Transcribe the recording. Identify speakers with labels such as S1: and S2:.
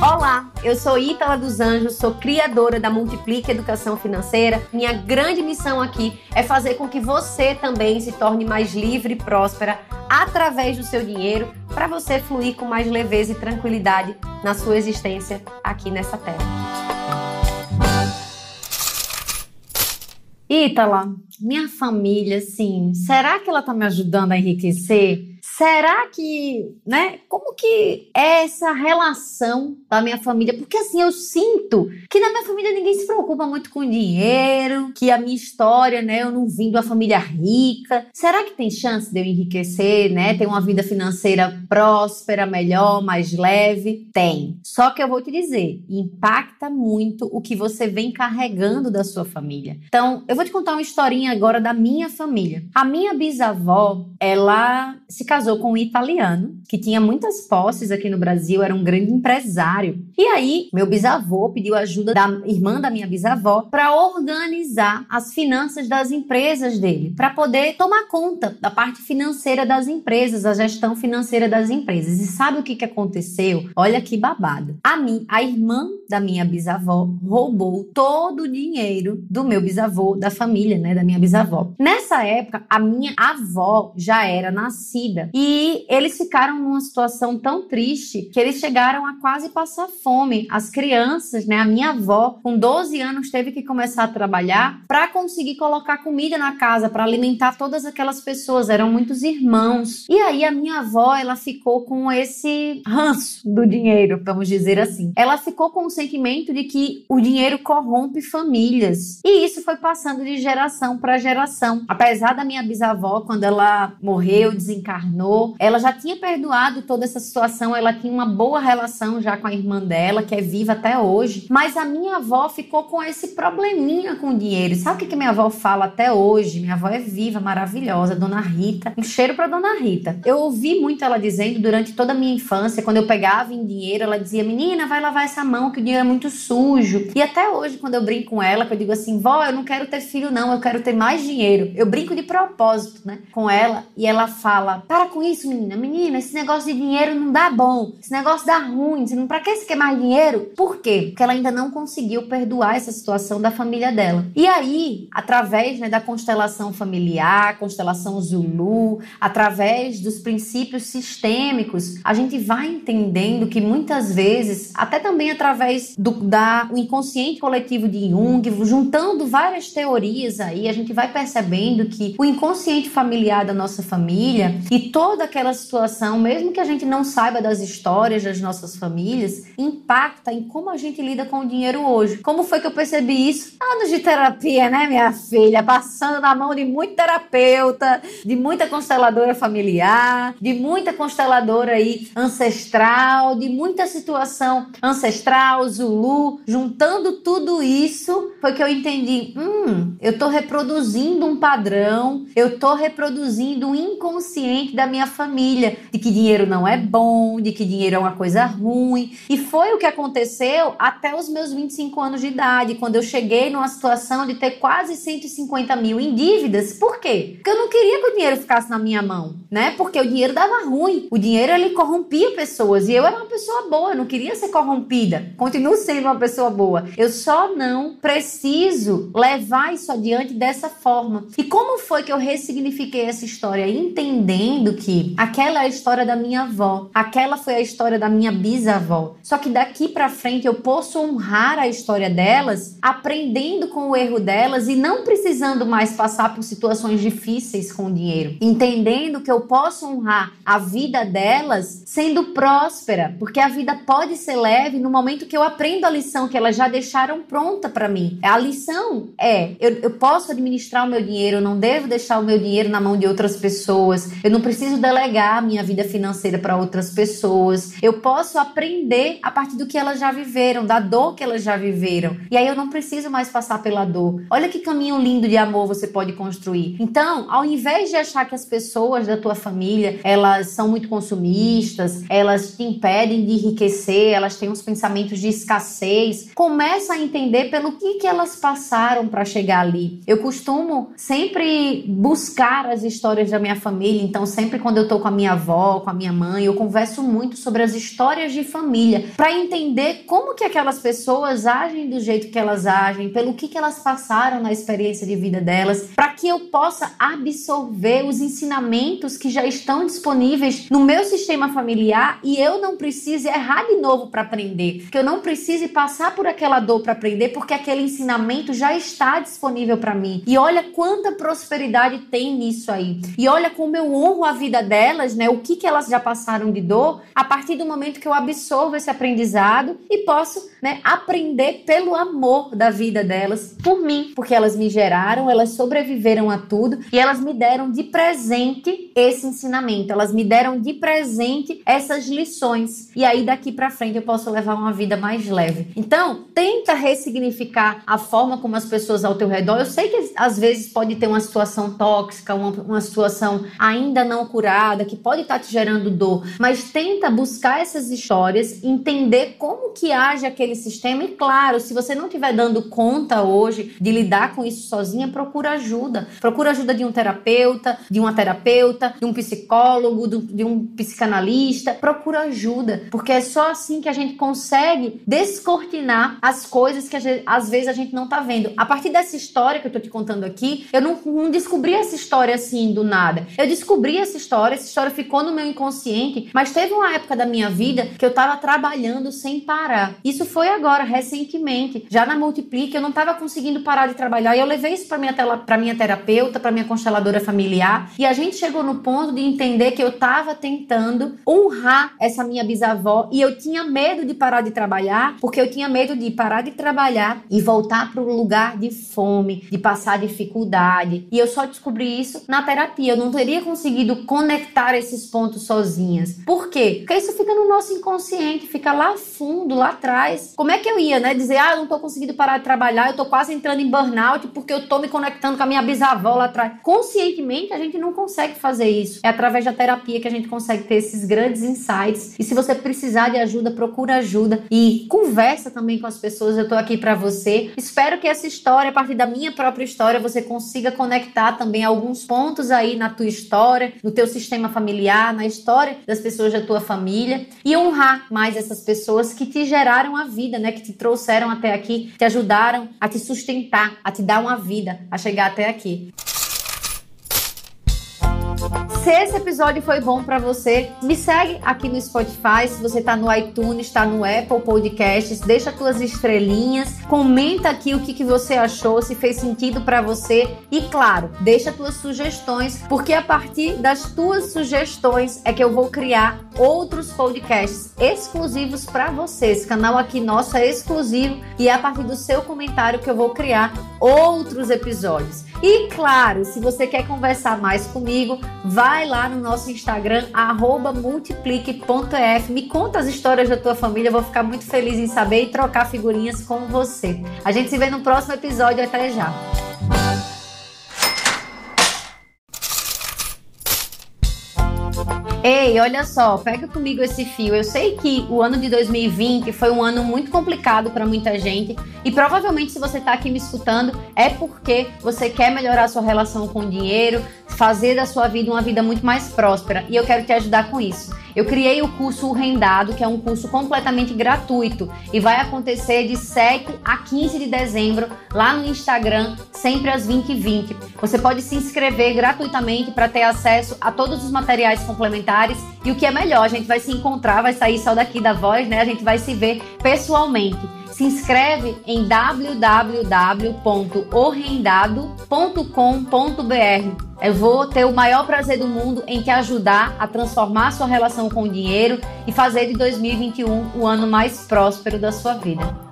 S1: Olá, eu sou Ítala dos Anjos, sou criadora da Multiplique Educação Financeira. Minha grande missão aqui é fazer com que você também se torne mais livre e próspera através do seu dinheiro, para você fluir com mais leveza e tranquilidade na sua existência aqui nessa terra. Ítala, minha família, sim, será que ela tá me ajudando a enriquecer? Será que, né? Como que é essa relação da minha família? Porque assim, eu sinto que na minha família ninguém se preocupa muito com dinheiro, que a minha história, né? Eu não vim de uma família rica. Será que tem chance de eu enriquecer, né? Ter uma vida financeira próspera, melhor, mais leve? Tem. Só que eu vou te dizer, impacta muito o que você vem carregando da sua família. Então, eu vou te contar uma historinha agora da minha família. A minha bisavó, ela se casou com um italiano que tinha muitas posses aqui no Brasil, era um grande empresário. E aí, meu bisavô pediu ajuda da irmã da minha bisavó para organizar as finanças das empresas dele, para poder tomar conta da parte financeira das empresas, a gestão financeira das empresas. E sabe o que, que aconteceu? Olha que babado. A mim, a irmã da minha bisavó roubou todo o dinheiro do meu bisavô, da família, né, da minha bisavó. Nessa época, a minha avó já era nascida e eles ficaram numa situação tão triste que eles chegaram a quase passar fome. As crianças, né? A minha avó, com 12 anos, teve que começar a trabalhar para conseguir colocar comida na casa, para alimentar todas aquelas pessoas. Eram muitos irmãos. E aí a minha avó, ela ficou com esse ranço do dinheiro, vamos dizer assim. Ela ficou com o sentimento de que o dinheiro corrompe famílias. E isso foi passando de geração para geração. Apesar da minha bisavó, quando ela morreu, desencarnou. Ela já tinha perdoado toda essa situação, ela tinha uma boa relação já com a irmã dela, que é viva até hoje. Mas a minha avó ficou com esse probleminha com o dinheiro. Sabe o que, que minha avó fala até hoje? Minha avó é viva, maravilhosa, Dona Rita. Um cheiro para Dona Rita. Eu ouvi muito ela dizendo durante toda a minha infância, quando eu pegava em dinheiro, ela dizia: Menina, vai lavar essa mão que o dinheiro é muito sujo. E até hoje, quando eu brinco com ela, que eu digo assim: Vó, eu não quero ter filho, não, eu quero ter mais dinheiro. Eu brinco de propósito, né? Com ela e ela fala: Para com isso, menina. Menina, esse negócio de dinheiro não dá bom. Esse negócio dá ruim. Pra que você quer mais dinheiro? Por quê? Porque ela ainda não conseguiu perdoar essa situação da família dela. E aí, através né, da constelação familiar, constelação Zulu, através dos princípios sistêmicos, a gente vai entendendo que muitas vezes, até também através do da, o inconsciente coletivo de Jung, juntando várias teorias aí, a gente vai percebendo que o inconsciente familiar da nossa família e toda aquela situação, mesmo que a gente não saiba das histórias das nossas famílias, impacta em como a gente lida com o dinheiro hoje. Como foi que eu percebi isso? Anos de terapia, né, minha filha? Passando na mão de muito terapeuta, de muita consteladora familiar, de muita consteladora aí ancestral, de muita situação ancestral, Zulu, juntando tudo isso, foi que eu entendi, hum, eu tô reproduzindo um padrão, eu tô reproduzindo um inconsciente da minha família, de que dinheiro não é bom, de que dinheiro é uma coisa ruim. E foi o que aconteceu até os meus 25 anos de idade, quando eu cheguei numa situação de ter quase 150 mil em dívidas. Por quê? Porque eu não queria que o dinheiro ficasse na minha mão, né? Porque o dinheiro dava ruim. O dinheiro ele corrompia pessoas e eu era uma pessoa boa, eu não queria ser corrompida. Continuo sendo uma pessoa boa. Eu só não preciso levar isso adiante dessa forma. E como foi que eu ressignifiquei essa história? Entendendo que aquela é a história da minha avó, aquela foi a história da minha bisavó. Só que daqui para frente eu posso honrar a história delas, aprendendo com o erro delas e não precisando mais passar por situações difíceis com o dinheiro, entendendo que eu posso honrar a vida delas sendo próspera, porque a vida pode ser leve no momento que eu aprendo a lição que elas já deixaram pronta para mim. A lição é: eu, eu posso administrar o meu dinheiro, eu não devo deixar o meu dinheiro na mão de outras pessoas, eu não preciso delegar a minha vida financeira para outras pessoas. Eu posso aprender a partir do que elas já viveram, da dor que elas já viveram. E aí eu não preciso mais passar pela dor. Olha que caminho lindo de amor você pode construir. Então, ao invés de achar que as pessoas da tua família, elas são muito consumistas, elas te impedem de enriquecer, elas têm uns pensamentos de escassez, começa a entender pelo que que elas passaram para chegar ali. Eu costumo sempre buscar as histórias da minha família, então sempre quando eu tô com a minha avó, com a minha mãe, eu converso muito sobre as histórias de família, para entender como que aquelas pessoas agem do jeito que elas agem, pelo que que elas passaram na experiência de vida delas, para que eu possa absorver os ensinamentos que já estão disponíveis no meu sistema familiar e eu não precise errar de novo para aprender, que eu não precise passar por aquela dor para aprender, porque aquele ensinamento já está disponível para mim. E olha quanta prosperidade tem nisso aí. E olha como eu honro a vida delas, né? O que que elas já passaram de dor a partir do momento que eu absorvo esse aprendizado e posso, né, aprender pelo amor da vida delas por mim, porque elas me geraram, elas sobreviveram a tudo e elas me deram de presente esse ensinamento, elas me deram de presente essas lições. E aí daqui para frente eu posso levar uma vida mais leve. Então, tenta ressignificar a forma como as pessoas ao teu redor. Eu sei que às vezes pode ter uma situação tóxica, uma, uma situação ainda não curada, que pode estar tá te gerando dor, mas tenta buscar essas histórias, entender como que age aquele sistema e claro, se você não estiver dando conta hoje de lidar com isso sozinha, procura ajuda. Procura ajuda de um terapeuta, de uma terapeuta, de um psicólogo, de um psicanalista. Procura ajuda, porque é só assim que a gente consegue descortinar as coisas que às vezes a gente não tá vendo. A partir dessa história que eu tô te contando aqui, eu não, não descobri essa história assim do nada. Eu descobri essa história, essa história ficou no meu inconsciente, mas teve uma época da minha vida que eu tava trabalhando sem parar. Isso foi agora, recentemente. Já na Multiplique, eu não tava conseguindo parar de trabalhar e eu levei isso para minha, pra minha terapeuta, para minha consteladora familiar e a gente chegou no ponto de entender que eu tava tentando honrar essa minha bisavó e eu tinha medo de parar de trabalhar, porque eu tinha medo de parar de trabalhar e voltar para o lugar de fome, de passar dificuldade. E eu só descobri isso na terapia. Eu não teria conseguido conectar esses pontos sozinhas. Por quê? Porque isso fica no nosso inconsciente, fica lá fundo, lá atrás. Como é que eu ia, né, dizer, ah, eu não tô conseguindo parar de trabalhar, eu tô quase entrando em burnout porque eu tô me conectando com a minha bisavó lá atrás. Conscientemente, a gente não consegue fazer isso. É através da terapia que a gente consegue ter esses grandes insights. E se você precisar de ajuda, procura ajuda e conversa também com as pessoas. Eu tô aqui para você. Espero que essa história, a partir da minha própria história, você consiga conectar também alguns pontos aí na tua história, no teu sistema familiar, na história das pessoas da tua família e honrar mais essas pessoas que te geraram a vida, né, que te trouxeram até aqui, te ajudaram a te sustentar, a te dar uma vida, a chegar até aqui. Se esse episódio foi bom para você, me segue aqui no Spotify. Se você tá no iTunes, tá no Apple Podcasts, deixa tuas estrelinhas, comenta aqui o que, que você achou, se fez sentido para você e, claro, deixa tuas sugestões, porque a partir das tuas sugestões é que eu vou criar outros podcasts exclusivos para você. Esse canal aqui nosso é exclusivo e é a partir do seu comentário que eu vou criar outros episódios. E claro, se você quer conversar mais comigo, vai lá no nosso Instagram, multiplique.f. Me conta as histórias da tua família, eu vou ficar muito feliz em saber e trocar figurinhas com você. A gente se vê no próximo episódio, até já! Ei, olha só, pega comigo esse fio. Eu sei que o ano de 2020 foi um ano muito complicado para muita gente e provavelmente se você está aqui me escutando é porque você quer melhorar a sua relação com o dinheiro, fazer da sua vida uma vida muito mais próspera e eu quero te ajudar com isso. Eu criei o curso Rendado, que é um curso completamente gratuito e vai acontecer de 7 a 15 de dezembro lá no Instagram, sempre às 20h20. Você pode se inscrever gratuitamente para ter acesso a todos os materiais complementares e o que é melhor, a gente vai se encontrar, vai sair só daqui da voz, né? A gente vai se ver pessoalmente. Se inscreve em www.orrendado.com.br. Eu vou ter o maior prazer do mundo em te ajudar a transformar sua relação com o dinheiro e fazer de 2021 o ano mais próspero da sua vida.